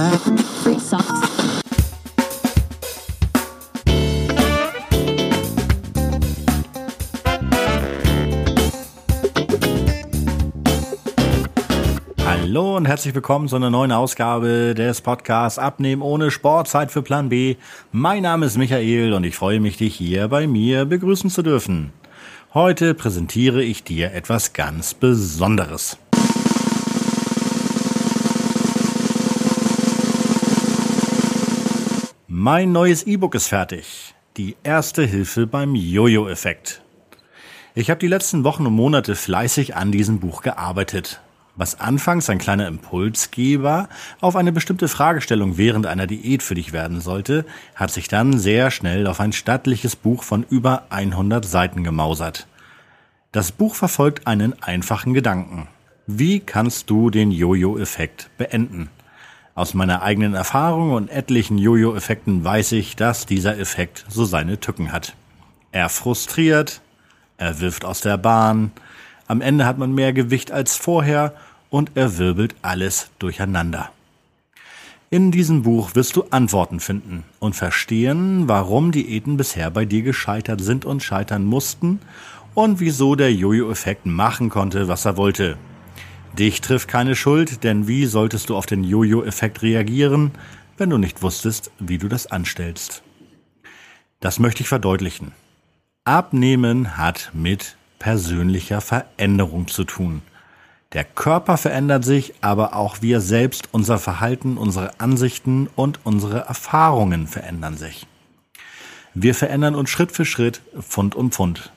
Hallo und herzlich willkommen zu einer neuen Ausgabe des Podcasts Abnehmen ohne Sportzeit für Plan B. Mein Name ist Michael und ich freue mich, dich hier bei mir begrüßen zu dürfen. Heute präsentiere ich dir etwas ganz Besonderes. Mein neues E-Book ist fertig. Die erste Hilfe beim Jojo-Effekt. Ich habe die letzten Wochen und Monate fleißig an diesem Buch gearbeitet. Was anfangs ein kleiner Impulsgeber auf eine bestimmte Fragestellung während einer Diät für dich werden sollte, hat sich dann sehr schnell auf ein stattliches Buch von über 100 Seiten gemausert. Das Buch verfolgt einen einfachen Gedanken. Wie kannst du den Jojo-Effekt beenden? Aus meiner eigenen Erfahrung und etlichen Jojo-Effekten weiß ich, dass dieser Effekt so seine Tücken hat. Er frustriert, er wirft aus der Bahn, am Ende hat man mehr Gewicht als vorher und er wirbelt alles durcheinander. In diesem Buch wirst du Antworten finden und verstehen, warum Diäten bisher bei dir gescheitert sind und scheitern mussten und wieso der Jojo-Effekt machen konnte, was er wollte. Dich trifft keine Schuld, denn wie solltest du auf den Jojo-Effekt reagieren, wenn du nicht wusstest, wie du das anstellst? Das möchte ich verdeutlichen. Abnehmen hat mit persönlicher Veränderung zu tun. Der Körper verändert sich, aber auch wir selbst, unser Verhalten, unsere Ansichten und unsere Erfahrungen verändern sich. Wir verändern uns Schritt für Schritt, Pfund um Pfund.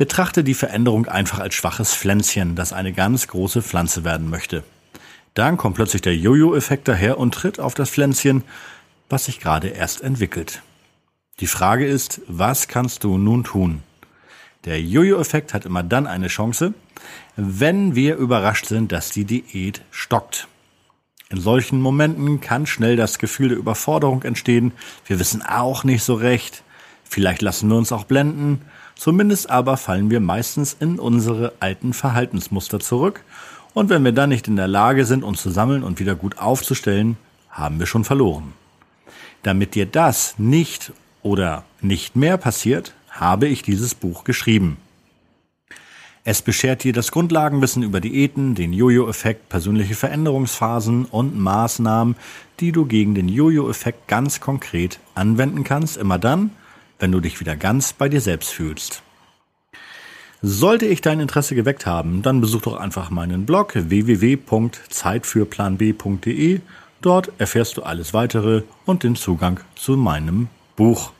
Betrachte die Veränderung einfach als schwaches Pflänzchen, das eine ganz große Pflanze werden möchte. Dann kommt plötzlich der Jojo-Effekt daher und tritt auf das Pflänzchen, was sich gerade erst entwickelt. Die Frage ist, was kannst du nun tun? Der Jojo-Effekt hat immer dann eine Chance, wenn wir überrascht sind, dass die Diät stockt. In solchen Momenten kann schnell das Gefühl der Überforderung entstehen. Wir wissen auch nicht so recht. Vielleicht lassen wir uns auch blenden Zumindest aber fallen wir meistens in unsere alten Verhaltensmuster zurück und wenn wir dann nicht in der Lage sind, uns zu sammeln und wieder gut aufzustellen, haben wir schon verloren. Damit dir das nicht oder nicht mehr passiert, habe ich dieses Buch geschrieben. Es beschert dir das Grundlagenwissen über Diäten, den Jojo-Effekt, persönliche Veränderungsphasen und Maßnahmen, die du gegen den Jojo-Effekt ganz konkret anwenden kannst, immer dann, wenn du dich wieder ganz bei dir selbst fühlst. Sollte ich dein Interesse geweckt haben, dann besuch doch einfach meinen Blog www.zeitfürplanb.de. Dort erfährst du alles weitere und den Zugang zu meinem Buch.